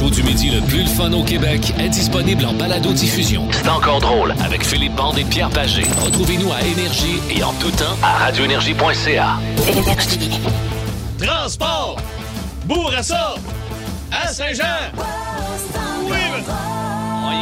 show du midi le plus le fun au Québec est disponible en balado-diffusion. C'est encore drôle avec Philippe Bande et Pierre Pagé. Retrouvez-nous à Énergie et en tout temps à radioénergie.ca. Transport! Bourassa! À Saint-Jean! Oui, mais-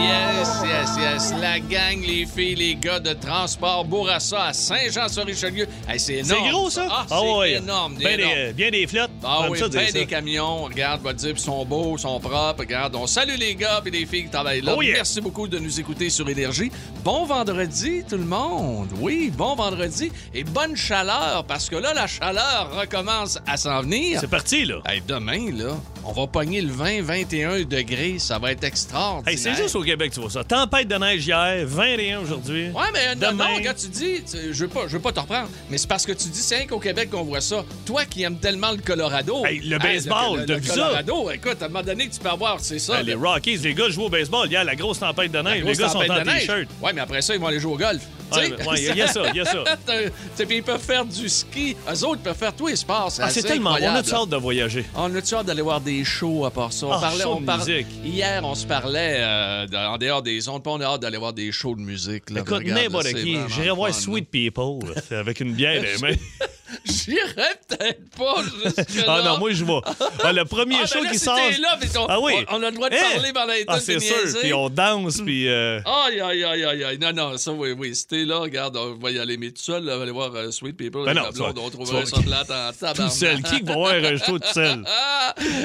yes, yes, yes. La gang, les filles, les gars de Transport Bourassa à Saint-Jean-sur-Richelieu. Hey, c'est C'est énorme. gros, ça? Ah, Ah c'est énorme. Bien énorme. des, bien des flottes. Ah oui, ça ça. des camions. Regarde, va dire, ils sont beaux, ils sont propres. Regarde, on salue les gars et les filles qui travaillent là. Oh yeah. Merci beaucoup de nous écouter sur Énergie. Bon vendredi, tout le monde. Oui, bon vendredi et bonne chaleur parce que là, la chaleur recommence à s'en venir. C'est parti, là. Hey, demain, là, on va pogner le 20-21 degrés. Ça va être extraordinaire. Hey, c'est juste au Québec, tu vois ça. Tempête de neige hier, 21 aujourd'hui. Ouais, mais non, Demain. non, quand tu dis, tu- je veux pas, je veux pas te reprendre, mais c'est parce que tu dis, c'est rien qu'au Québec qu'on voit ça. Toi qui aimes tellement le Colorado. Hey, le baseball, le, t'as le ça? Colorado, écoute, à un moment donné, tu peux avoir, c'est ça. Hey, les le- Rockies, les gars jouent au baseball. Hier, la grosse tempête de neige. Les gars sont en. T-shirt. Ouais, mais après ça, ils vont aller jouer au golf. Ouais, il y a ça, il y a ça. Puis ils peuvent faire du ski. Eux autres peuvent faire tous les sports. Ah, c'est assez tellement bon. On a incroyable. de hâte de voyager. On a-tu hâte d'aller voir des shows à part ça? On Ah, parlait, show on de par- musique. Hier, on se parlait euh, en dehors des ondes, puis on a hâte d'aller voir des shows de musique. Là. Écoute, n'importe qui. J'irais voir Sweet People avec une bière les mains. J'irais peut-être pas jusque-là. Ah non, moi, je vais. Ah, le premier Ah, show ben là, qui si sort. t'es là, mais on, Ah oui. on, on a le droit de Hein? parler pendant les Ah, c'est sûr. niaiser. Puis on danse, puis. euh, Aïe, aïe, aïe, aïe, aïe. Non, non, ça, oui, oui. Si t'es là, regarde, on va y aller. Mais tout seul, là, on va aller voir euh, Sweet People. Ben non, la blonde, on trouverait ça plate en tabarnak. Tout seul. Qui va voir un show tout seul?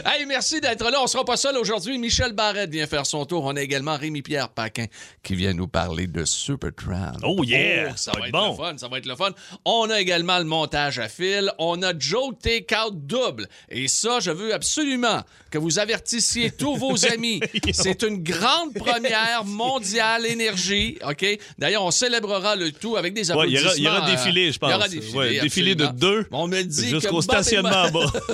Hey, merci d'être là. On sera pas seul aujourd'hui. Michel Barrette vient faire son tour. On a également Rémi-Pierre Paquin qui vient nous parler de Supertramp. Oh, yeah! ça, Ça va être bon. le fun. Ça va être le fun. On a également le montage à fil. On a Joe Takeout double. Et ça, je veux absolument que vous avertissiez tous vos amis. C'est une grande première mondiale énergie. OK? D'ailleurs, on célébrera le tout avec des Ouais, il y applaudissements. aura- il y aura euh, défilé, je pense. Il y aura défilé. Ouais, défilé de deux On me dit que Jusqu'au Bob et stationnement en Mo- bas.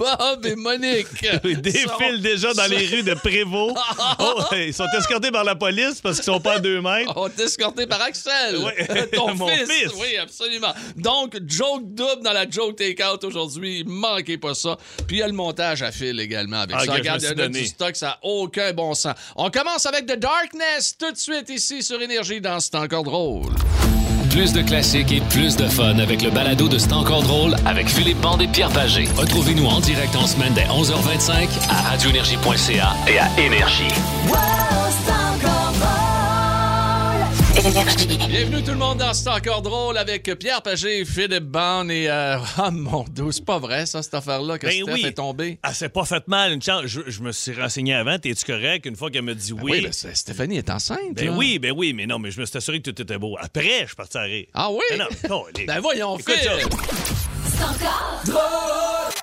Bob et Monique. Ils défilent déjà dans les rues de Prévost. Oh, ils sont escortés par la police parce qu'ils sont pas à deux mètres. On est escorté par Axel. Ouais. Ton Mon fils. fils. Oui, absolument. Donc, joke double dans la joke take-out aujourd'hui. Manquez pas ça. Puis il y a le montage à fil également avec Ah, ça. Regarde, il y a du stock, ça n'a aucun bon sens. On commence avec The Darkness tout de suite ici sur Énergie dans C'est encore drôle. Plus de classiques et plus de fun avec le balado de C'est encore drôle avec Philippe Bande et Pierre Pagé. Retrouvez-nous en direct en semaine dès 11h25 à radioénergie.ca et à Énergie. Bienvenue tout le monde dans C'est encore drôle avec Pierre Pagé, Philippe Bond et... euh, Ah mon Dieu, c'est pas vrai ça, cette affaire-là que Ben Steph oui. est tombée. Ah, c'est pas fait mal. Une chance. Je, je me suis renseigné avant. T'es-tu correct? Une fois qu'elle me dit oui. Oui, ben, c'est- Stéphanie est enceinte. Ben là. oui, ben oui, mais non, mais je me suis assuré que tout était beau. Après, je suis parti à rire. Ah oui? Ben non, oh, les- Ben voyons, Phil. ça.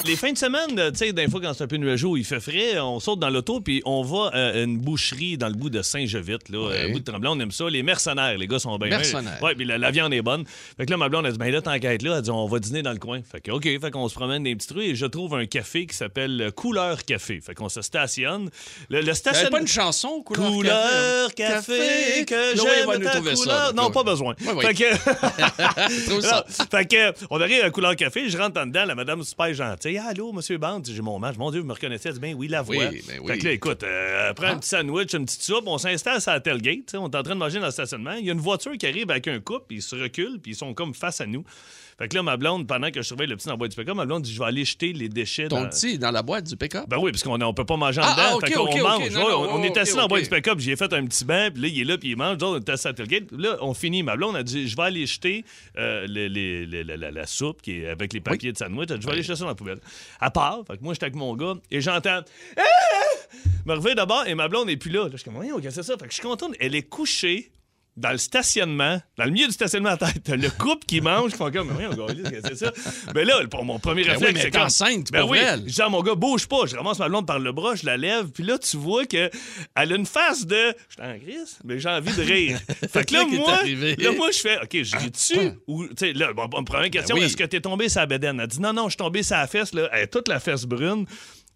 Les fins de semaine, euh, tu sais, des fois, quand c'est un peu nuageux, il fait frais, on saute dans l'auto, puis on va euh, à une boucherie dans le bout de Saint-Jovite, là, Ouais. euh, au bout de Tremblant, on aime ça. Les mercenaires, les gars sont bien. Mercenaires. Ouais, puis la, la viande est bonne. Fait que là, ma blonde, elle dit, ben là, être là, elle dit, on va dîner dans le coin. Fait que, OK, fait qu'on se promène des petits trucs, et je trouve un café qui s'appelle euh, Couleur Café. Fait qu'on se stationne. Le, pas une chanson, Couleur, Couleur Café? café, que j'aime ta trouver ça, couleur. là, non, pas besoin. Oui, oui. Fait que... Ça. Fait que, on arrive à couleur café, je rentre en dedans, la madame super gentille. Allô, monsieur Bande, j'ai mon match. Mon Dieu, vous me reconnaissez? Ben oui, la voix. Oui, ben oui. Fait que là, écoute, euh, elle prend un petit sandwich, une petite soupe, on s'installe sur la tailgate, on est en train de manger dans le stationnement. Il y a une voiture qui arrive avec un couple, ils se reculent, puis ils sont comme face à nous. Fait que là, ma blonde, pendant que je surveille le petit dans la boîte du pick-up, ma blonde dit, je vais aller jeter les déchets Ton dans... petit dans la boîte du pick-up? Ben oui, parce qu'on on peut pas manger en Ah, dedans. ah, fait qu'on mange. Non, Ouais, non, on, est assis dans la boîte du pick-up, j'ai fait un petit banc, puis là, il est là, puis il mange. On est assis à tailgate. Là, on finit. Ma blonde a dit Je vais aller jeter euh, les- les- les- la, la- la soupe qui est avec les papiers de sandwich. Elle dit, Je vais aller jeter ça dans la poubelle. À part, fait que moi, j'étais avec mon gars, et j'entends Ah! Me reviens d'abord, et ma blonde n'est plus là. Là, je suis comme Voyons, qu'est-ce que c'est ça? Fait que je suis content. Elle est couchée dans le stationnement, dans le milieu du stationnement à tête, t'as le couple qui mange, qui font comme, mais que c'est ça? Ben là, pour mon premier Ben réflexe, mais c'est comme, enceinte, ben oui, elle. je dis à mon gars, bouge pas. Je ramasse ma blonde par le bras, je la lève, puis là, tu vois que elle a une face de, je suis en crise, mais j'ai envie de rire. fait que là, moi, là, moi, je fais, OK, je ris dessus ou, tu sais, là, bon, première question, Ben oui. est-ce que t'es tombé sur la bédaine? Elle dit, non, non, je suis tombé sur la fesse, là, elle a toute la fesse brune.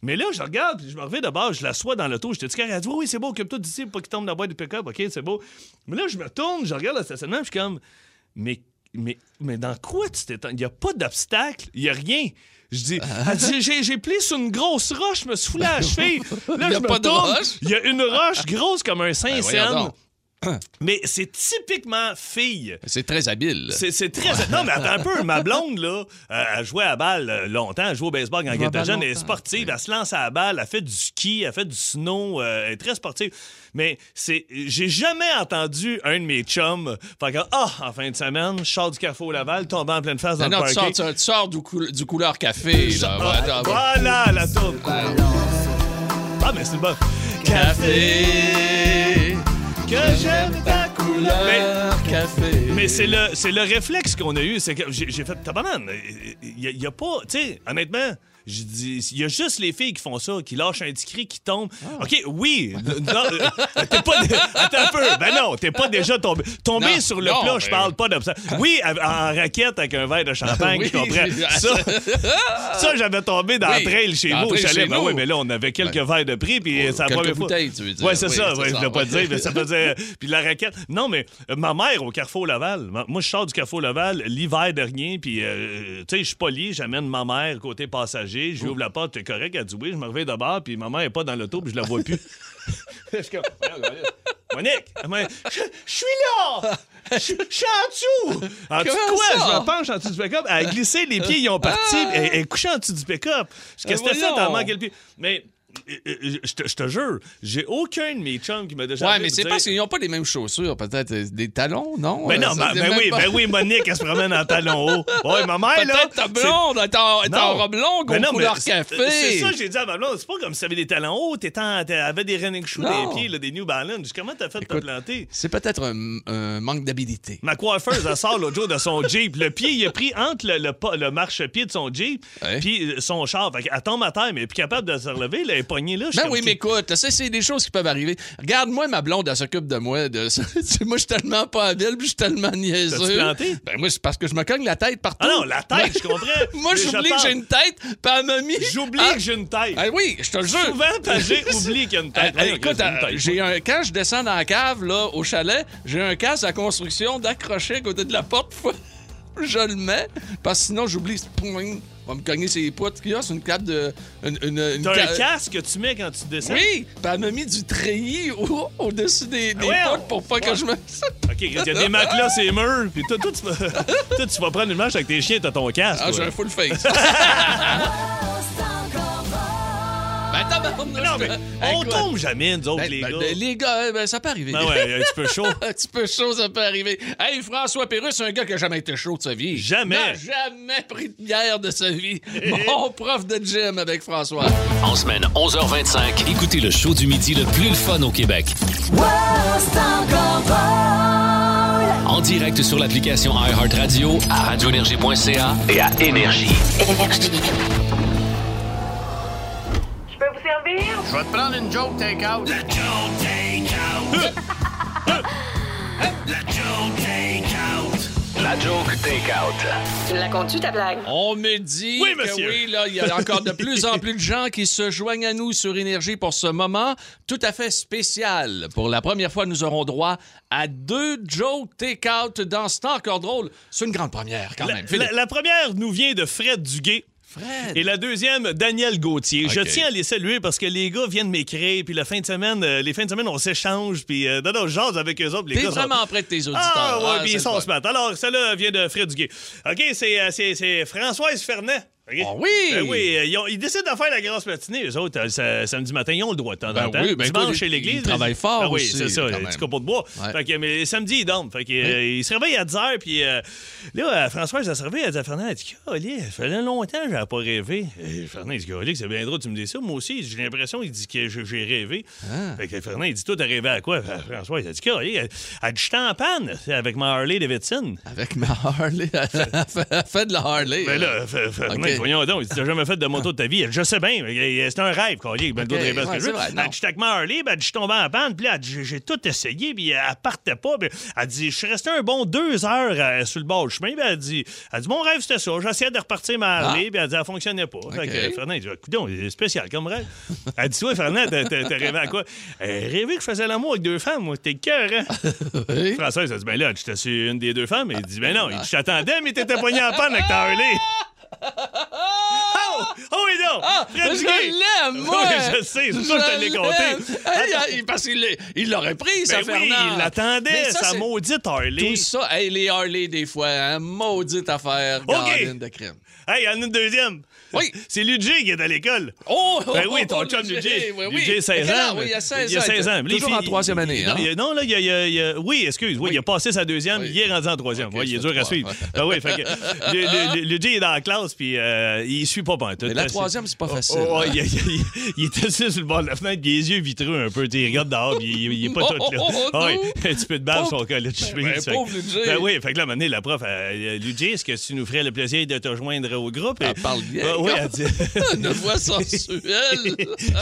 Mais là, je regarde, je me reviens de base, je l'assois dans l'auto. J'étais dit, elle dit, oui, oui, c'est beau, occupe-toi d'ici pour pas qu'il tombe dans la boîte du pick-up. OK, c'est beau. Mais là, je me tourne, je regarde le stationnement, je suis comme, mais, mais, mais dans quoi tu t'es. Il n'y a pas d'obstacle, il n'y a rien. Je dis, dit, j'ai, plié sur une grosse roche, je me suis foulé à la cheville. Là, Il y a je me pas de tourne, roche? Il y a une roche grosse comme un Saint-Saëns. mais c'est typiquement fille. C'est très habile. C'est, c'est très. Non, mais attends un peu. Ma blonde, là, elle jouait à balle euh, longtemps. Elle jouait au baseball quand elle était jeune. Elle est sportive. Elle se lance à la balle. Elle fait du ski. Elle fait du snow. euh, elle est très sportive. Mais c'est, j'ai jamais entendu un de mes chums faire que, ah, en fin de semaine, je sors du Carrefour Laval, tombe en pleine face dans Non, le non, tu parking. sors, tu, tu sors du, coul- du couleur café. Là. Ouais, attends, Voilà la tourne. Ah, mais c'est bon. Café, C'est le, le réflexe qu'on a eu. C'est que j'ai, fait tabarnane. Il y, a- a pas. Tu sais, honnêtement. J'ai dit, il y a juste les filles qui font ça, qui lâchent un petit cri, qui tombent. Ah. OK, oui. non, euh, t'es pas. Attends un peu. Ben non, t'es pas déjà tombé. Non, sur le non, plat, mais- je parle pas de ça. Oui, en raquette avec un verre de champagne, Oui, je comprends. j'ai- Ça, ça j'avais tombé dans Oui, la trail chez vous au chalet. Ben nous. oui, mais là, on avait quelques Ben, verres de prix, puis oh, c'est la première fois. tu veux dire. Ouais, c'est Oui, ça. ouais, je ça, voulais pas dire, mais ça faisait. Puis la raquette. Non, mais euh, ma mère au Carrefour Laval, moi, je sors du Carrefour Laval l'hiver dernier, puis, euh, tu sais, je suis poli, j'amène ma mère côté passager, je lui ouvre la porte, t'es correct, elle dit oui, je me réveille de bord, puis ma mère est pas dans l'auto, puis je la vois plus. Je suis comme, Voyons, Monique. Je suis là! Je suis en dessous! En dessous quoi? ça? Je me penche en dessous du pick-up. Elle a glissé, les pieds, ils ont parti, elle, elle est couchée en dessous du pick-up. Qu'est-ce que t'as fait? manqué le pied. Mais. Euh, euh, Je te, je te jure, j'ai aucun de mes chums qui m'a déjà Ouais, mais c'est parce qu'ils n'ont pas les mêmes chaussures. Peut-être euh, des talons, non? Ben Euh, non, ça, ben, ben oui, ben oui, Monique, elle se promène en talons hauts. Ouais, ma mère, là. Peut-être ta blonde est en, est en robe longue Ben couleurs c'est- café. C'est ça, j'ai dit à ma blonde. C'est pas comme si t'avais des talons hauts, t'avais des running shoes des pieds, là, des New Balance. Comment t'as fait de te planter? C'est peut-être un, manque d'habilité. Ma coiffeuse, elle sort l'autre jour de son Jeep. Le pied, il a pris entre le, marchepied de son Jeep puis son char. Fait tombe à terre, mais elle est plus capable de se relever. Est pognée là. Ben oui, mais écoute, ça, c'est des choses qui peuvent arriver. Regarde-moi, ma blonde, elle s'occupe de moi. De... moi, je suis tellement pas habile, puis je suis tellement niaiseux. T'as-tu planté? Ben moi, c'est parce que je me cogne la tête partout. Ah non, la tête, je comprends. moi, j'oublie que j'ai une tête, puis elle m'a mis... J'oublie Ah, que j'ai une tête. ah oui, je te le jure. Souvent, j'ai oublié qu'il y a une tête. ah, Ouais, écoute, j'ai tête. j'ai un quand je descends dans la cave là au chalet, j'ai un casque à construction d'accrocher à côté de la porte. Je le mets parce que sinon j'oublie. Poing, va me cogner ses poutres a, c'est une cape de une, une, une T'as un casque que tu mets quand tu descends? Oui, puis elle m'a mis du treillis au- au-dessus des, des Ouais, poutres pour pas que je me. OK, il y a des matelas, c'est murs. Puis toi, toi, tu vas, toi, tu vas prendre une marche avec tes chiens, t'as ton casque. Ah, j'ai un full face. tabarnouche, Non, mais on Écoute, tombe jamais, nous autres, ben, les ben, gars. ben, les gars, ben, ça peut arriver. Ben ouais, un petit peu chaud. Un petit peu chaud, ça peut arriver. Hey, François Pérus, c'est un gars qui a jamais été chaud de sa vie. Jamais. N'a jamais pris de bière de sa vie. Mon prof de gym avec François. En semaine 11h25, écoutez le show du midi le plus le fun au Québec. En direct sur l'application iHeartRadio, à radioénergie.ca et à Énergie. Je vais te prendre une joke take-out. La joke take-out. La joke take-out. Tu me la comptes-tu, ta blague? On me dit Oui, que monsieur. oui, là, il y a encore de plus en plus de gens qui se joignent à nous sur Énergie pour ce moment tout à fait spécial. Pour la première fois, nous aurons droit à deux jokes take-out dans ce temps encore drôle. C'est une grande première, quand La, même. La- la première nous vient de Fred Duguay. Fred. Et la deuxième, Daniel Gauthier. Je tiens à les saluer parce que les gars viennent m'écrire, puis la fin de semaine, euh, les fins de semaine, on s'échange, puis euh, non, non, je jase avec eux autres. puis T'es gars sont- vraiment près de tes auditeurs. Ah, ouais, puis c'est ils sont smart. Alors, celle-là vient de Fred Duguay. OK, c'est, euh, c'est, c'est Françoise Fernet. Ah oui! Ben oui, euh, ils, ont- ils décident de faire la grosse matinée, eux autres, euh, sa- samedi matin, ils ont le droit de temps Ben en temps. oui, ben Dimanche chez l'église. ils travaillent fort Ben oui, c'est ça, un petit copeau de bois. Ouais. Fait que, mais samedi, ils dorment. Fait que, euh, ils se réveillent à 10 h, puis euh, là, Françoise, elle se réveille, elle dit à Fernand, elle dit, ça fait longtemps que j'avais pas rêvé. Et Fernand, il dit, Calé, c'est bien drôle, tu me dis ça. Moi aussi, j'ai l'impression, il dit que j'ai rêvé. Ah. Fait que Fernand, il dit, toi, t'as rêvé à quoi? Françoise, elle dit, Calé, elle, elle dit, j'étais en panne avec ma Harley Davidson. Avec ma Harley. Elle fait- de la Harley. Ben là, F- Fernand. Voyons donc, il dit, t'as jamais fait de moto de ta vie. Elle Je sais bien, mais c'est un rêve, Calé. Ben, le Ok, gars de rêver à ce ouais, que je veux. vrai, Elle dit, Harley, ben, elle je suis tombé en panne, puis là, elle j'ai- tout essayé, puis elle partait pas. Puis elle dit, je suis resté un bon deux heures euh, sur le bord du chemin, puis elle dit, elle dit, mon rêve, c'était ça. J'essayais de repartir ma Harley, puis elle dit, elle fonctionnait pas. Fait que Ok. Fernand, il dit, coudonc, c'est spécial comme rêve. Elle dit, toi, Fernand, t'as rêvé à quoi? Euh, rêvé que je faisais l'amour avec deux femmes, moi, t'es cœur, hein? Oui. François, il a dit, ben là, j'étais sur une des deux femmes. Il dit, ben non, je t'attendais, mais t'étais poigné en panne avec ta Harley. Ah Ah, French je Gay. l'aime, moi! Oui, je sais, c'est ça que je te l'ai compté. Parce qu'il l'a- il l'aurait pris, ça, Ben oui, il l'attendait, sa maudite Harley. Tout ça, hey, les Harley, des fois, hein, maudite affaire, OK. Gardine de crème. Hey, il y en a une deuxième. Oui. C'est Luigi qui est à l'école. Oh, oh, Ben oui, oh, ton oh, chum Luigi. Oui, oui. Luigi, 16 Quel ans. Oui, il y a 16 ans. Il a 16 ans. Toujours en troisième année, Non, hein? il- non, là, il y a, il y a- il y a- Oui, excuse. Oui, Oui. il a passé sa deuxième. Oui. Il est rendu en troisième. Ok, Ouais, il est dur à trois. suivre. Ah oui, fait que. le- est dans la classe, puis euh, il suit pas pas. Mais la troisième, c'est pas facile. Oh, oh, il, il- il est assis sur le bord de la fenêtre, il a les yeux vitreux un peu. Il regarde dehors, puis il, est pas Oh, tout là. oh, oh, Ah oui, un petit peu de balle sur son college Ben, ben, pauvre Luigi. Ben oui, fait que là, à donné, la prof, elle, Luigi, est-ce que tu nous ferais le plaisir de te joindre au groupe? Elle Et- parle bien, Ah oui, elle dit. Une voix sensuelle.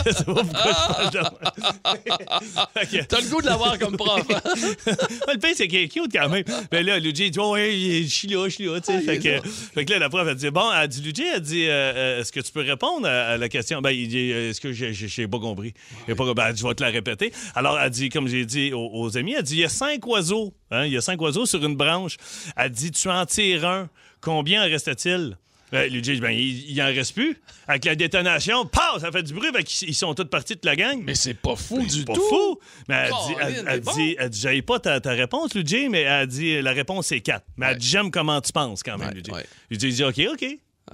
Je sais pas pourquoi je que- T'as le goût de l'avoir comme prof. hein? le pire, c'est qu'il est cute quand même. Mais là, Luigi, il dit, oh, ouais, je suis là, je suis là, sais. fait, que, fait que là, la prof, elle dit, bon, elle dit, Luigi, elle dit, euh, euh, est-ce que tu peux répondre à, à la question? Ben, il dit, euh, est-ce que j'ai- pas compris? J'ai pas. Ben, je vais te la répéter. Alors, elle dit, comme j'ai dit aux, aux amis, elle dit, il y a cinq oiseaux, hein, il y a cinq oiseaux sur une branche. Elle dit, tu en tires un. Combien en reste-t-il? Ben, Luigi, ben, il, il en reste plus. Avec la détonation, paf, ça fait du bruit. Qu'ils- ils sont tous partis de la gang. Mais c'est pas fou du pas tout. fou. Mais elle dit, elle, elle bon. dit, elle dit, j'avais pas ta, ta réponse, Luigi, mais elle dit, la réponse c'est 4. Mais elle dit, j'aime comment tu penses quand même, Ouais, Luigi. ouais. Luigi, il dit, OK, OK.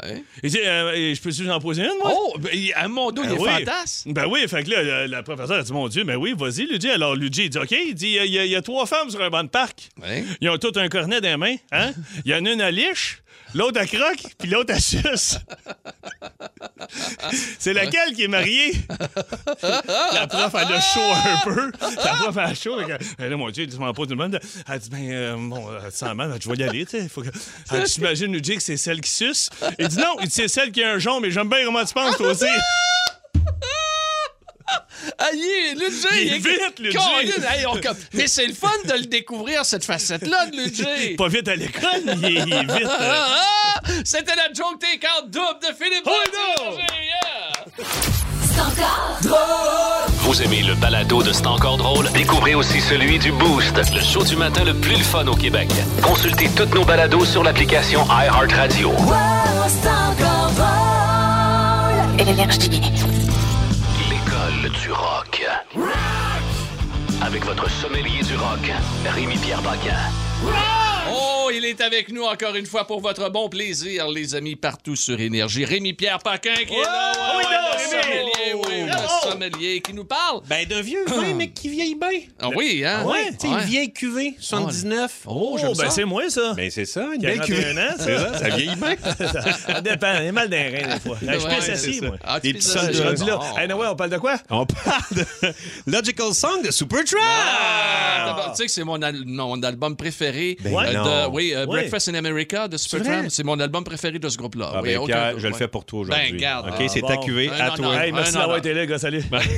Ouais. Il dit, euh, je peux-tu en poser une, moi? Oh, ben, il- à mon dos, il Ben est oui. fantasme. Ben oui, fait que là, la, la professeure a dit, mon Dieu, ben oui, vas-y, Luigi. Alors, Luigi, il dit, OK, il dit, il y, a- il y a- il y a trois femmes sur un banc de parc. Ouais. Ils ont toutes un cornet dans les mains, hein? Il y en a une à liche, l'autre à croque, puis l'autre à suce. C'est laquelle qui est mariée? la prof, elle a chaud un peu. La prof, elle a chaud. que, Ben là, mon Dieu, dis-moi pas tout le monde. Elle dit, ben, euh, bon, euh, sans mal, je vais y aller, tu sais. Elle dit, J'imagine, Luigi, que c'est celle qui suce. Il dit, non, dit, c'est celle qui a un jonc, mais j'aime bien comment tu penses, toi aussi. Ah, il est, Luigi, Il est vite, Luigi. Hey, on Mais c'est le fun de le découvrir, cette facette-là de Luigi. Pas vite à l'école, il est, il est vite. euh. Ah, ah! C'était la joke take-out double de Philippe Oh, non! Yeah! Vous aimez le balado de C'est encore drôle? Découvrez aussi celui du Boost, le show du matin le plus le fun au Québec. Consultez toutes nos balados sur l'application iHeartRadio. Énergie. Avec votre sommelier du rock, Rémi-Pierre Paquin. Oh, il est avec nous encore une fois pour votre bon plaisir, les amis, partout sur Énergie. Rémi-Pierre Paquin qui est là. Sommelier qui nous parle. Ben, d'un vieux vin, mais qui vieillit bien. Ah oui, hein? Ouais, tu sais, une vieille cuvée, 79. Oh, j'aime Oh, ben ça. c'est moi, ça. Ben, c'est ça, une 41 cuvée. ans, C'est ça, ça vieillit bien. Ça dépend. Il y a mal d'un rein, des fois. Je Ouais, pisse c'est assis, ça. moi. Ah, Des petits ça, sons Je rendu là. Oh. Hey, Noël, on parle de quoi? On parle de Logical Song de Supertramp. Ah, Tu sais que c'est mon, al- mon album préféré. Ben euh, oui, euh, Ouais. Breakfast in America de Supertramp. C'est mon album préféré de ce groupe-là. Ah, Oui, ben, je le fais pour toi aujourd'hui. Ben, garde. OK, Ah, c'est ta cuvée à toi. merci d'avoir été là, gars. Salut.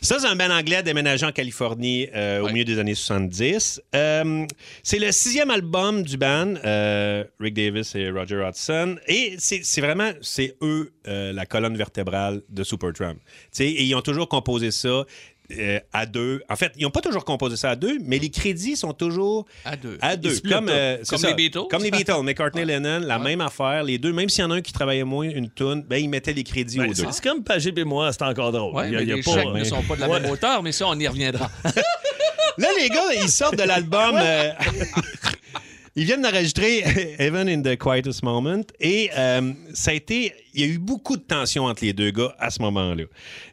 Ça, c'est un band anglais déménagé en Californie euh, au Ouais. milieu des années 70. Euh, c'est le sixième album du band, euh, Rick Davis et Roger Hodgson. Et c'est vraiment, c'est eux euh, la colonne vertébrale de Supertramp. Et ils ont toujours composé ça. Euh, à deux. En fait, ils n'ont pas toujours composé ça à deux, mais les crédits sont toujours À deux. À deux. Comme, euh, c'est Comme ça. les Beatles. Comme les Beatles. McCartney, Lennon, la même affaire. Les deux, même s'il y en a un qui travaillait moins une tune, ben, ils mettaient les crédits Ben, aux deux. c'est comme Pagé et moi, c'est encore drôle. Ouais, Il y a- mais il y a les pas- chèques ne sont pas de la Ouais. même hauteur, mais ça, on y reviendra. Là, les gars, ils sortent de l'album. euh, ils viennent d'enregistrer Heaven in the Quietest Moment. Et euh, ça a été. Il y a eu beaucoup de tension entre les deux gars à ce moment-là.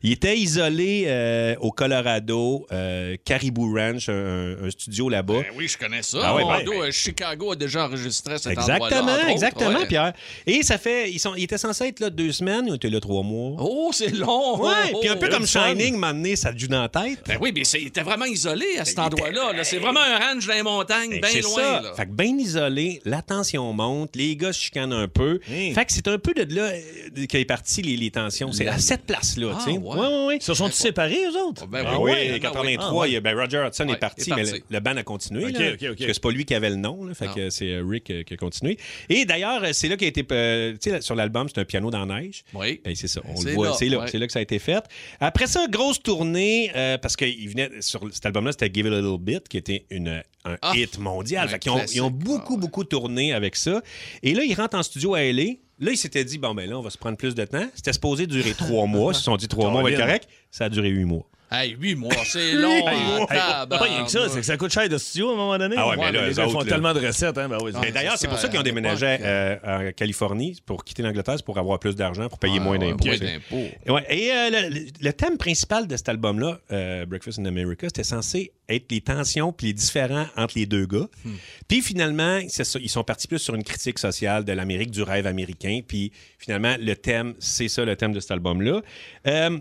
Ils étaient isolés euh, au Colorado, euh, Caribou Ranch, un, un studio là-bas. Ben oui, je connais ça. Ah ouais, ben- euh, Chicago a déjà enregistré cet. Exactement, autres, exactement, ouais. Pierre. Et ça fait. Ils, sont, ils étaient censés être là deux semaines, ils ont été là trois mois. Oh, c'est long. Ouais, Oh, puis un peu oh. comme Shining, m'amener ça joue dans la tête. Ben oui, mais c'est- il était vraiment isolé à cet Ben, endroit-là. là. C'est vraiment un ranch dans les montagnes, bien c'est loin. ça. là. Fait que bien isolé, la tension monte, les gars se chicanent un peu. Hey. Fait que c'est un peu de là euh, qu'est parti les, les tensions. C'est à cette place-là, Ah, tu sais. ouais. Ouais, ouais. Ils se sont-ils séparés, eux autres? Ben Ah oui, oui, ben oui. 83, Ah, ouais. il y a- ben Roger Hudson Ouais, est parti, il mais le, le band a continué. Ok, là, ok, ok. Parce que c'est pas lui qui avait le nom, là, fait Non. que c'est euh, Rick euh, qui a continué. Et d'ailleurs, c'est là qu'il a été. euh, tu sais, sur l'album, c'est un piano dans la neige. Oui. Ben, c'est ça, on le voit, c'est là, là que ça a été fait. Après ça, grosse tournée, euh, parce qu'il venait sur cet album-là, c'était Give It a Little Bit, qui était une, un Ah, hit mondial. un Fait qu'ils ont, ils ont beaucoup, Ah beaucoup tourné avec ça. Et là, ils rentrent en studio à LA. Là, ils s'étaient dit, bon, ben là, on va se prendre plus de temps. C'était supposé durer trois mois. Ils se sont dit, trois mois, va être correct. Ça a duré huit mois. Hey, huit mois, c'est long. hein, Pas rien que ça, c'est que ça coûte cher de studio à un moment donné. Ah ouais, mais là, les eux font là. tellement de recettes. Hein, ben oui, Mais d'ailleurs, c'est pour ça qu'ils ont déménagé euh, en Californie pour quitter l'Angleterre, c'est pour avoir plus d'argent, pour payer Ah, moins ouais, d'impôts. moins c'est- d'impôts. Ouais, et euh, le, le- le thème principal de cet album-là, euh, Breakfast in America, c'était censé être les tensions puis les différends entre les deux gars. Hmm. Puis finalement, c'est ça, ils sont partis plus sur une critique sociale de l'Amérique, du rêve américain. Puis finalement, le thème, c'est ça le thème de cet album-là. Euh,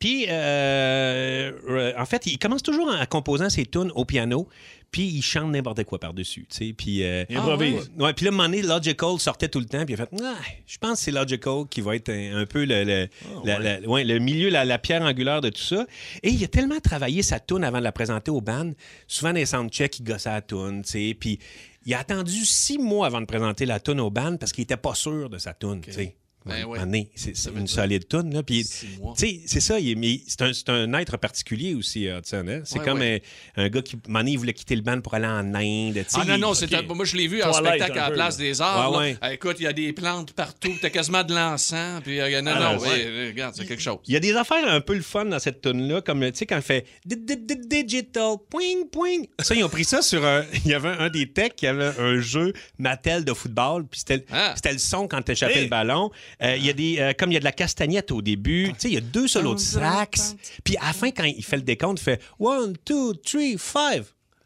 puis, euh, euh, en fait, il commence toujours en composant ses tunes au piano, puis il chante n'importe quoi par-dessus, tu sais. Puis, euh, Il improvise. Ouais, puis là, à un moment donné, Logical sortait tout le temps, puis il a fait Ah, Je pense que c'est Logical qui va être un, un peu le, le, la- la- ouais, le milieu, la, la pierre angulaire de tout ça. Et il a tellement travaillé sa tune avant de la présenter au band. Souvent, dans les soundchecks, il gossait la tune, tu sais. Puis il a attendu six mois avant de présenter la tune au band parce qu'il était pas sûr de sa tune, tu sais. Ben ouais. c'est une solide tune. Là, puis, c'est ça, il est- mais c'est un, c'est un être particulier aussi, Hudson. hein. C'est Ouais, comme ouais. Un, un gars qui, donné, il voulait quitter le band pour aller en Inde. tu sais. Ah non, non, c'est un- moi je l'ai vu en spectacle à la peu, place là. des arts. Ouais, là. ouais. Eh, Écoute, il y a des plantes partout, t'as quasiment de l'encens, puis euh, non, Ah, non, ouais. ouais, regarde, c'est quelque chose. Il y a des affaires un peu le fun dans cette tune-là, comme, tu sais, quand il fait di- di- di- digital, poing, poing. Ça, ils ont pris ça sur un. Il y avait un des techs qui avait un jeu Mattel de football, puis c'était Ah. c'était le son quand t'échappais le ballon. Euh, Il y a des. euh, comme il y a de la castagnette au début, tu sais, il y a deux solos de sax. Puis à la fin, quand il fait le décompte, il fait one, two, three, five.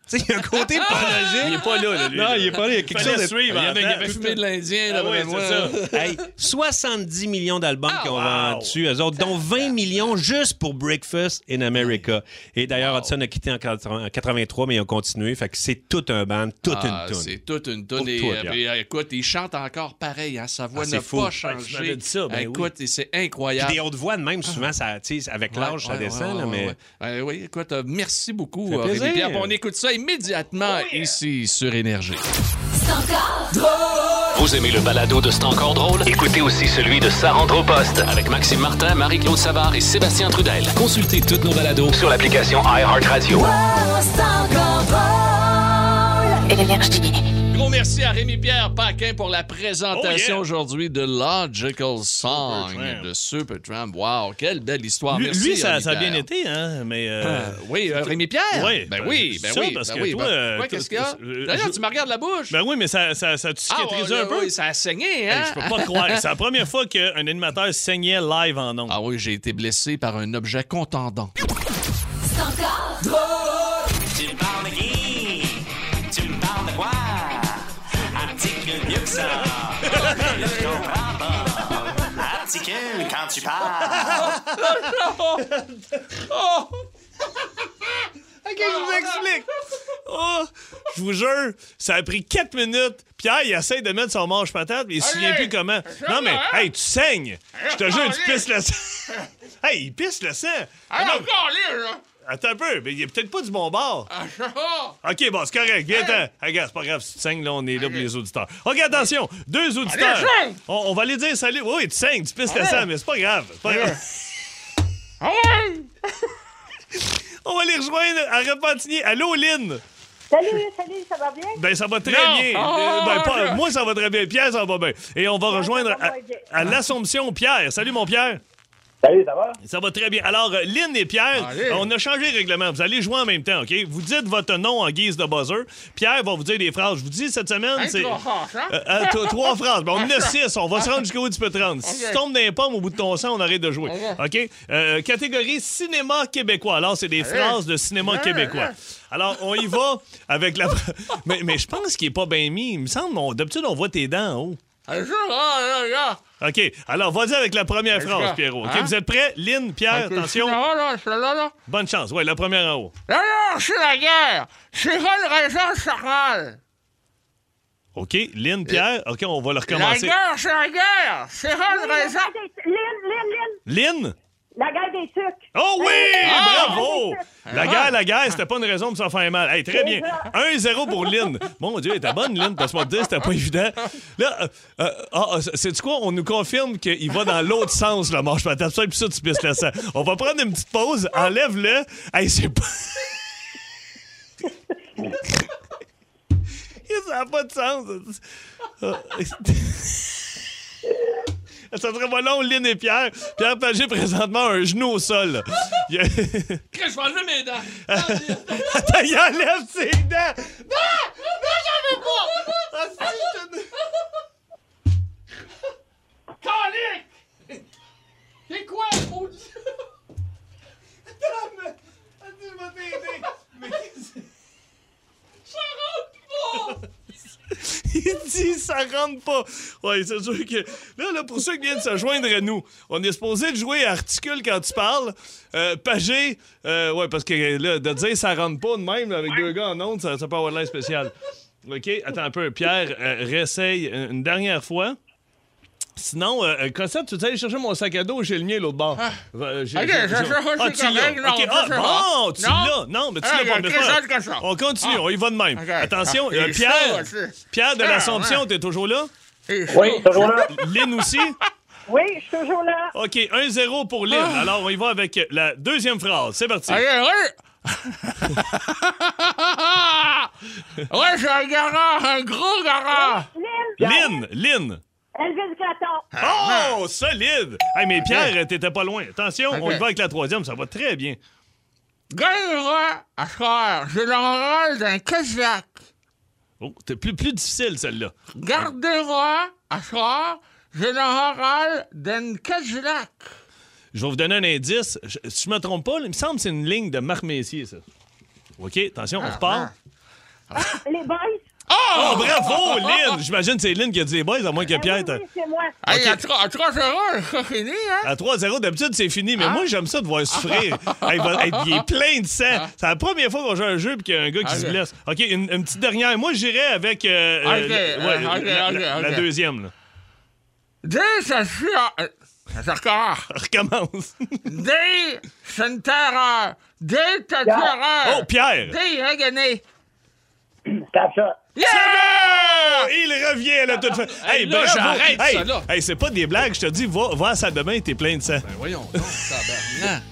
Tu sais, il y a un côté pas logique. Il est pas là, là, lui. Non, il est pas là. Il y a quelque chose de. suivre Il y avait, il y temps. avait fumé de l'Indien, Ah là, oui, ben, moi. c'est ça. Hey, 70 millions d'albums Ah, qui ont wow. vendu, eux autres, dont 20 millions juste pour Breakfast in America. Et d'ailleurs, Hudson a quitté en 80 en 83, mais ils ont continué. Fait que c'est tout un band, toute Ah, une tune. C'est toute une tonne. Et, euh, puis, euh, écoute, il chante encore pareil. Hein, sa voix Ah, n'a pas changé. ça, ben écoute, c'est Puis incroyable. des hautes voix de même, souvent, ça, tu sais, avec l'âge, ça descend. mais... Euh, oui, écoute, euh, merci beaucoup. Pierre. Puis On écoute ça immédiatement ici sur Énergie. Vous aimez le balado de C'est encore drôle? Écoutez aussi celui de Sa rentre au poste avec Maxime Martin, Marie-Claude Savard et Sébastien Trudel. Consultez toutes nos balados sur l'application iHeartRadio. Énergie. Gros merci à Rémi-Pierre Paquin pour la présentation Oh, yeah. aujourd'hui de Logical Song de Supertramp. Wow, quelle belle histoire. Lui, Merci, lui, ça, ça a bien été, hein, mais... euh, Ah, oui, euh, Rémi-Pierre? Ouais, ben ben, oui, c'est ben ça, oui. parce ben que oui, toi, ben- euh, ouais, qu'est-ce qu'il y a? euh, D'ailleurs, je- tu me regardes la bouche. Ben oui, mais ça, ça, ça tu Ah, cicatrisé ouais, un peu? oui, ça a saigné, Hey, hein? je peux pas croire. C'est la première fois qu'un animateur saignait live en ondes. Ah oui, j'ai été blessé par un objet contendant. Tu me parles ça. Je comprends pas. Articule quand tu parles. OK, je vous explique. Oh, je vous jure, ça a pris 4 minutes. Pierre, il essaie de mettre son manche patate, mais il se souvient plus comment. Non, mais, hey, tu saignes. Je te jure, tu pisses le sang. Hey, il pisse le sang. Ah, Attends un peu, mais il est peut-être pas du bon bord. OK, bon, c'est correct. Viens-t'en. Regarde, c'est pas grave. Si tu saignes, là, on est là pour les auditeurs. OK, attention. Deux auditeurs. On, on va aller dire salut. Oui, tu saignes, tu pisses le sang, mais c'est pas grave. C'est pas grave. On va les rejoindre à Repentigny. Allô, Lynn? Salut, salut, ça va bien? Ben, ça va très bien. Euh, ben, pas- moi, ça va très bien. Pierre, ça va bien. Et on va rejoindre à l'Assomption Pierre. Salut, mon Pierre. Salut, ça va? Ça va très bien. Alors, euh, Lynn et Pierre, Allez. on a changé le règlement. Vous allez jouer en même temps, OK? Vous dites votre nom en guise de buzzer. Pierre va vous dire des phrases. Je vous dis, cette semaine, c'est... hein? Euh, euh, trois phrases. Ben, on en a six. On va se rendre jusqu'où tu peux te rendre. Si tu tombes dans les pommes au bout de ton sang, on arrête de jouer. OK? Euh, catégorie cinéma québécois. Alors, c'est des phrases de cinéma québécois. Alors, on y va avec la. mais, mais je pense qu'il est pas bien mis. Il me semble, on- d'habitude, on voit tes dents en haut. OK. Alors, vas-y avec la première phrase, Pierrot. OK? Hein? Vous êtes prêts? Lynn, Pierre, attention. Bonne chance. Ouais, la première en haut. Là, là, c'est la guerre. C'est pas une raison. OK. Lynn, Pierre. OK, on va le La recommencer. guerre, c'est la guerre. C'est pas une La raison. Lynn, Lynn, Lynn, Lynn? La guerre des sucres. Oh oui! Ah! Bravo! La guerre, la guerre, c'était pas une raison de s'en faire mal. Hey, très bien. 1-0 pour Lynn. Mon Dieu, elle était bonne, Lynn, parce que moi, te dire, c'était pas évident. Là, euh, euh, ah, c'est quoi? On nous confirme qu'il va dans l'autre sens, le manche patate. Ça, puis ça, tu pisses le sang. On va prendre une petite pause. Enlève-le. Hey, c'est pas. ça n'a pas de sens. Ça serait pas long, Lynn et Pierre. Pierre Pagé, présentement, un genou au sol. Il Je vais enlever mes dents. Attends, il enlève ses dents. Non! Non, j'en veux pas! Ah, si, je te- Calique! C'est quoi, maudit? Attends, mais- attends, je vais t'aider. Mais qu'est-ce- Ça rentre pas! Il dit ça rentre pas. Ouais, c'est sûr que. Là, là, pour ceux qui viennent se joindre à nous, on est supposé de jouer à articule quand tu parles. Euh, Pagé, euh, ouais, parce que là, de dire ça rentre pas de même avec deux gars en ondes, ça, ça peut avoir l'air spécial. OK, attends un peu. Pierre, euh, réessaye une une dernière fois. Sinon, euh, euh, Cossette, tu sais aller chercher mon sac à dos, j'ai le mien l'autre bord? Euh, j'ai- Ok, j'ai- j'ai- Ah, tu l'as. non, OK, je ah, bon, tu Non. l'as. Non, mais tu Ah, l'as pas. mais. On continue, Ah. on y va de même. Attention, Ah, euh, Pierre, chaud. Pierre de Ah, l'Assomption, ouais. t'es toujours là? Oui, toujours là. Lynn aussi? Oui, je suis toujours là. OK, 1-0 pour Lynn. Ah. Alors, on y va avec la deuxième phrase. C'est parti. Allez, ouais! ouais, j'ai un garage, un gros garage! Lynn, Lynn, Lynn. Elvis Gratton. Oh, solide! Hey, mais Pierre, t'étais pas loin. Attention, on y va avec la troisième, ça va très bien. Gagnera à soir, j'ai l'oral d'un Cadillac. Oh, c'est plus, plus difficile, celle-là. Gardera à soir, j'ai l'oral d'un Cadillac. Je vais vous donner un indice. Je- si je me trompe pas, il me semble que c'est une ligne de Marc Messier, ça. OK, attention, on repart. Les boys. Oh, bravo, Lynn! J'imagine que c'est Lynn qui a dit les boys, à moins que Pierre... Oui, c'est moi. Hey, à 3 à 0 c'est fini, hein? À 3-0, d'habitude, c'est fini, mais Ah. moi, j'aime ça de voir souffrir. Hey, il, va- hey, il est plein de sang. C'est la première fois qu'on joue à un jeu et qu'il y a un gars qui se blesse. OK, une, une petite dernière. Moi, j'irais avec euh, ouais, la, deuxième. Là. Dès ça suis euh, ça recommence. Recommence. Dès c'est une terreur. Dès ta terreur. Oh, Pierre! A gagné. Tape ça. Yeah! Il revient à la toute fin. Hey, là, bravo. j'arrête hey, ça, là. hey, c'est pas des blagues, je te dis, va, va à ça demain, t'es plein de sang. Ben voyons donc, tabarnak.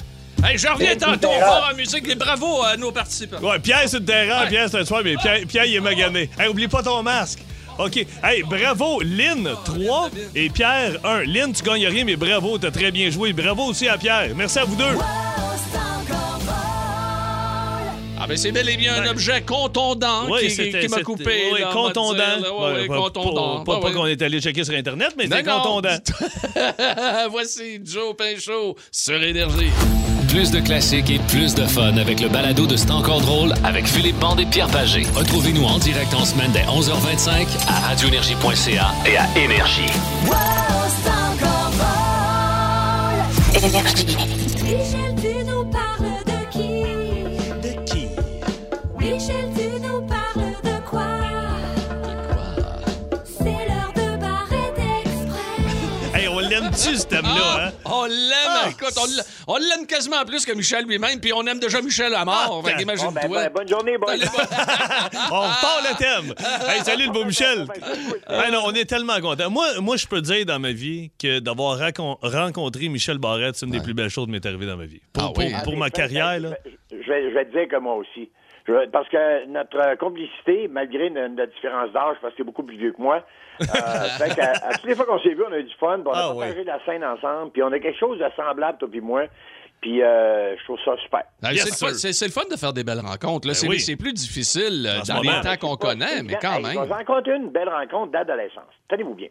Hey, je reviens tantôt voir en musique et bravo à nos participants. Ouais, Pierre sur le terrain, Ouais. Pierre c'est un soir, mais Pierre, Pierre il est magané. Hey, oublie pas ton masque. OK. Hey, bravo, Lynn, 3 et Pierre, 1. Lynn, tu gagnes rien, mais bravo, t'as très bien joué. Bravo aussi à Pierre. Merci à vous deux. Ah ben c'est bel et bien un objet contondant Oui, qui, m'a coupé. Oui, là, contondant. dire, là. Ouais, ouais, pas- contondant. Pas, pas- Ouais, pas ouais. qu'on est allé checker sur Internet, mais non. contondant. Voici Joe Pinchot sur Énergie. Plus de classiques et plus de fun avec le balado de C'est encore drôle avec Philippe Bande et Pierre Pagé. Retrouvez-nous en direct en semaine dès 11h25 à radioénergie.ca et à Énergie. Énergie. Nous parles Ce thème-là, hein? On l'aime, Ah. écoute, on l'a- on l'aime quasiment plus que Michel lui-même, puis on aime déjà Michel à mort. Ah, fait qu'imagine-toi. Bon, ben, ben, bonne journée, boys. Allez, bon- On repart le thème. Hey, salut le beau Michel. Non, on est tellement contents. Moi, moi je peux dire dans ma vie que d'avoir rencontré Michel Barrette, c'est une des plus belles choses qui m'est arrivée dans ma vie. Pour, Ah oui, pour- pour ma carrière, là. Je vais, je vais te dire que moi aussi. Parce que notre euh, complicité, malgré notre, différence d'âge, parce que c'est beaucoup plus vieux que moi, euh, fait qu'à- à toutes les fois qu'on s'est vu, on a eu du fun, on a Ah partagé la scène ensemble, puis on a quelque chose de semblable, toi puis moi, puis euh, je trouve ça super. Ah, Yes, c'est, le fun, de faire des belles rencontres. Là. Ben c'est, oui. plus difficile euh, dans moment. les temps qu'on connaît, mais quand Hey, même. Je vais rencontrer une belle rencontre d'adolescence. Tenez-vous bien.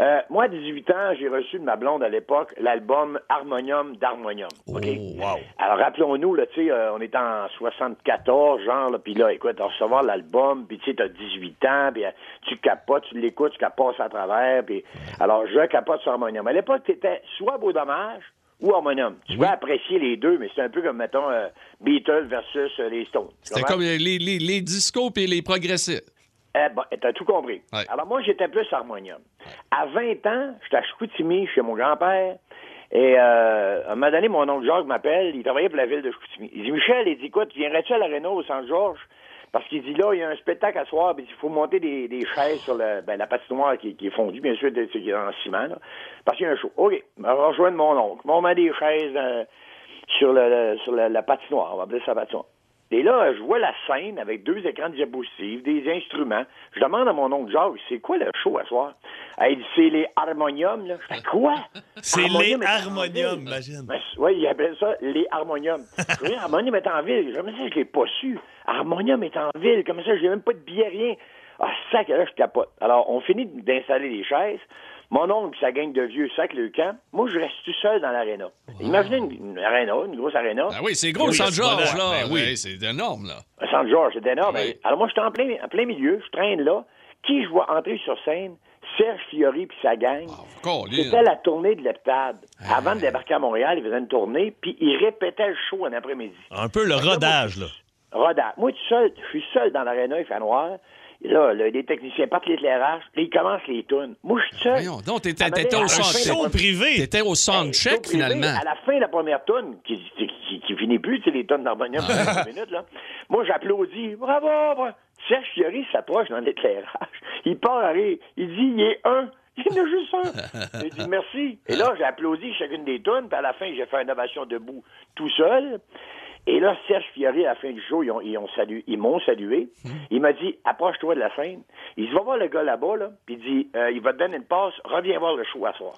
Euh, moi, à 18 ans, j'ai reçu de ma blonde à l'époque l'album Harmonium d'Harmonium. OK? Oh, wow. Alors, rappelons-nous, là, tu sais, euh, on est en 74, genre, là, puis là, écoute, recevoir l'album, puis tu sais, t'as 18 ans, puis euh, tu capotes, tu l'écoutes, tu capotes à travers, puis... Alors, je capote sur Harmonium. À l'époque, t'étais soit Beau Dommage ou Harmonium. Tu peux apprécier les deux, mais c'est un peu comme, mettons, euh, Beatles versus euh, les Stones. C'était comme les, les, les discos et les progressistes. Eh ben, t'as tout compris. Ouais. Alors moi, j'étais plus harmonium. À 20 ans, j'étais à Chicoutimi chez mon grand-père. Et euh, à un moment donné, mon oncle Jacques m'appelle, il travaillait pour la ville de Chicoutimi. Il dit, Michel, il dit, écoute, viendrais-tu à l'aréna au Saint-Georges? Parce qu'il dit, là, il y a un spectacle à soir, puis il faut monter des, des chaises sur ben, la patinoire qui, qui est fondue, bien sûr, qui est en ciment, là, parce qu'il y a un show. OK, rejoindre mon oncle. On met des chaises euh, sur, le, le- sur la, la patinoire, on va appeler ça la patinoire. Et là, je vois la scène avec deux écrans de diapositives, des instruments. Je demande à mon oncle Jacques, c'est quoi le show à soir? Elle dit, c'est les harmoniums, là. Je fais quoi? C'est les harmoniums, imagine. Ben, oui, il appelle ça les harmoniums. Je dis, harmonium est en ville. Je me dis, je l'ai pas su. Harmonium est en ville. Comme ça, j'ai même pas de billet, rien. Ah, sac, là, je capote. Alors, on finit d'installer les chaises. Mon oncle, sa gang de vieux sacs, le camp. Moi, je reste tout seul dans l'aréna. Imaginez une, une aréna, une grosse aréna. Ah oui, c'est gros, le Oui, San c'est Georges, moderne. là. Ben oui. C'est énorme, là. Saint-Georges, c'était énorme. Oui. Alors moi, j'étais en plein, en plein milieu, je traîne là. Qui je vois entrer sur scène? Serge Fiori puis sa gang. Colin. C'était la tournée de l'Eptade. Avant de débarquer à Montréal, ils faisaient une tournée, puis ils répétaient le show en après-midi. Un peu le rodage, là. Rodage. Moi, tout seul, je suis seul dans l'aréna, il fait noir. Et là, le- les techniciens partent l'éclairage, puis ils commencent les tunes. Moi, je suis seul. Voyons donc, t'étais au à la fin sound de la première- privé. T'étais au sound check, show privé, finalement. À la fin de la première tune, qui, qui, finit plus, tu sais, les tonnes d'harmonium Ah. de 5 minutes, là. Moi, j'applaudis. Bravo, bravo. Serge Fiori s'approche dans l'éclairage. Il part à rire. Il dit, il est un. Il y en a juste un. Il dit, merci. Et là, j'ai applaudi chacune des tunes, puis à la fin, j'ai fait une ovation debout tout seul. Et là, Serge Fiori, à la fin du show, ils ont- ils ont salué- ils m'ont salué. Il m'a dit, approche-toi de la scène. Il dit, va voir le gars là-bas, là, puis il dit, euh, il va te donner une passe, reviens voir le show à soir.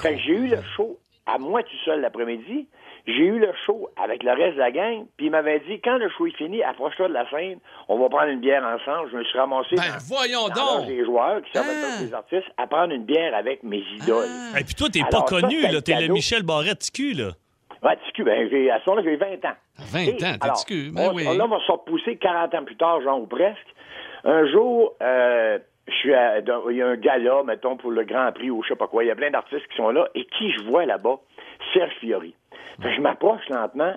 Fait que j'ai eu le show à moi tout seul l'après-midi. J'ai eu le show avec le reste de la gang, puis il m'avait dit, quand le show est fini, approche-toi de la scène, on va prendre une bière ensemble. Je me suis ramassé Ben, dans, voyons dans donc! des joueurs qui servent Ah. des artistes à prendre une bière avec mes idoles. Et puis toi, t'es pas connu, là. T'es le. Michel Barrette-Ticu, là. Ouais, TQ, ben, j'ai- à ce moment-là, j'ai 20 ans. 20 Et, ans, alors, TQ, ben on- oui. Là, on va se repousser 40 ans plus tard, genre, ou presque. Un jour, euh, je suis à- il y a un gala, mettons, pour le Grand Prix ou je sais pas quoi. Il y a plein d'artistes qui sont là. Et qui je vois là-bas? Serge Fiori. Fait que je m'approche lentement.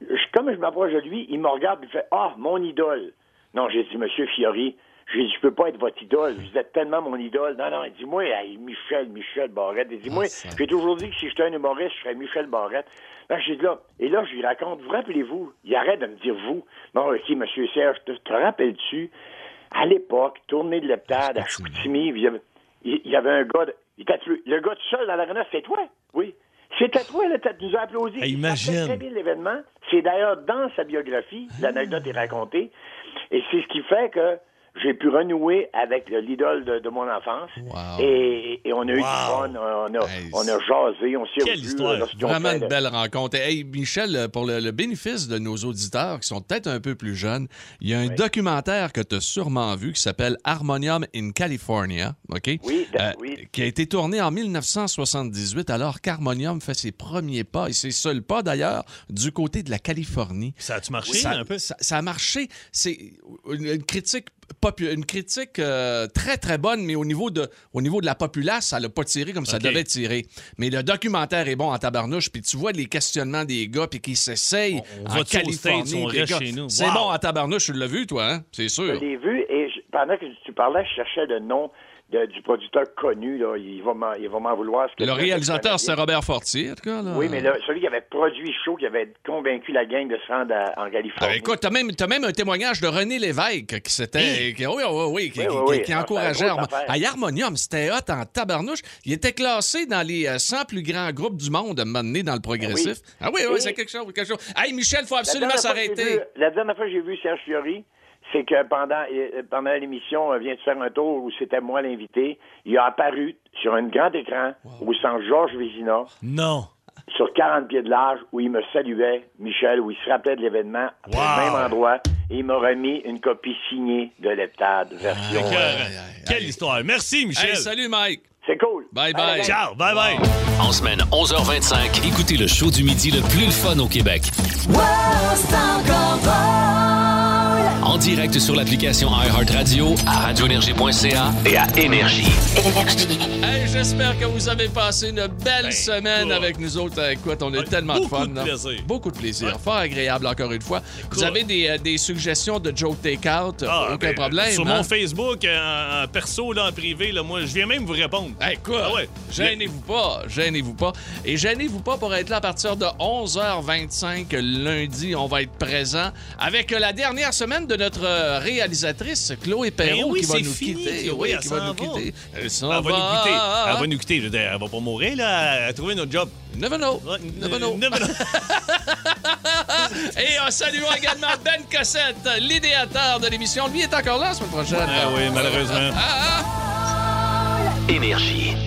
Je- comme je m'approche de lui, il me regarde et il fait Ah, mon idole. Non, j'ai dit, Monsieur Fiori, j'ai dit, je peux pas être votre idole. Vous êtes tellement mon idole. Non, non, il dit, moi, hey, Michel, Michel Barrette. Il dit, moi, j'ai toujours dit que si j'étais un humoriste, je serais Michel Barrette. Là, j'ai dit là, et là, je lui raconte, vous rappelez-vous, il arrête de me dire vous. Bon, ok, Monsieur Serge, te, te rappelles-tu, à l'époque, tournée de l'Eptade à Chicoutimi, il y avait, il il y avait un gars, de- il le gars tout seul dans l'arena, c'est toi? Oui. C'était toi, là, tu nous as applaudi. Il imagine. très bien l'événement. C'est d'ailleurs dans sa biographie, l'anecdote est racontée. Et c'est ce qui fait que j'ai pu renouer avec le- l'idole de, de mon enfance. Et, et on a eu du fun, on a, on a jasé, on s'est Quelle histoire! Vraiment une le- belle rencontre. Hey, Michel, pour le, le bénéfice de nos auditeurs qui sont peut-être un peu plus jeunes, il y a un documentaire que tu as sûrement vu qui s'appelle Harmonium in California, OK? Oui, ben, Euh, Qui a été tourné en 1978 alors qu'Harmonium fait ses premiers pas et ses seuls pas d'ailleurs du côté de la Californie. Ça a-tu marché, ça, un peu? Ça, ça a marché. C'est une, critique une critique euh, très très bonne, mais au niveau de au niveau de la populace, ça l'a pas tiré comme ça devait tirer. Mais le documentaire est bon en tabarnouche, puis tu vois les questionnements des gars, puis qui s'essayent On en Californie. C'est Wow. bon en tabarnouche, tu l'as vu toi, hein? C'est sûr. Je l'ai vu et je- pendant que tu parlais, je cherchais le nom de- du producteur connu. Là. Il va m'en vouloir. ce que Le réalisateur, c'est Robert Fortier, en tout cas. là. Oui, mais celui qui avait produit show, qui avait convaincu la gang de se rendre à- en Ah, Californie. écoute, t'as même, t'as même un témoignage de René Lévesque qui s'était. oui, oui, oui, qui, Oui, qui- oui, qui- oui. qui encourageait. À Harmonium, c'était hot en tabarnouche. Il était classé dans les euh, 100 plus grands groupes du monde à un moment donné dans le progressif. Ah oui, oui, c'est quelque chose, quelque chose. Hey, Michel, faut absolument s'arrêter. La dernière fois que j'ai vu Serge Fiori, c'est que pendant, euh, pendant l'émission euh, Viens de faire un tour où c'était moi l'invité, il a apparu sur un grand écran au centre Georges Vézina, Non. sur 40 pieds de large, où il me saluait, Michel, où il se rappelait de l'événement, Wow. au même endroit, et il m'a remis une copie signée de l'Eptade, version... Écœurant. euh, Quelle histoire. Merci, Michel. Hey, salut, Mike. C'est cool. Bye bye. Ciao. Bye bye. En semaine 11h25, écoutez le show du midi le plus le fun au Québec. Direct sur l'application iHeartRadio, à radioénergie.ca et à Énergie. J'espère que vous avez passé une belle semaine écoute. avec nous autres. Écoute, on a eu tellement de Ben, beaucoup fun. de là. plaisir. Beaucoup de plaisir. Fort agréable, encore une fois. Vous avez des, euh, des suggestions de Joe Takeout? Ah, Aucun ben, problème. Sur hein? mon Facebook, euh, en, en perso, là, en privé, là, moi, je viens même vous répondre. Écoute, Ah ouais. gênez-vous pas, gênez-vous pas. Et gênez-vous pas pour être là à partir de 11h25 lundi. On va être présent avec la dernière semaine de notre euh, réalisatrice, Chloé Perrault, Ben oui, qui va nous fini, quitter. Oui, elle qui va nous va. quitter. Elle s'en Elle va nous quitter. Ah, elle ah. va nous quitter. Je veux dire, elle va pas mourir, là. Elle a trouvé notre job. Never know. Never know. never know. Et euh, saluons également Ben Cossette, l'idéateur de l'émission. Lui est encore là la semaine prochaine. Ah oui, malheureusement. Ah, ah. Énergie.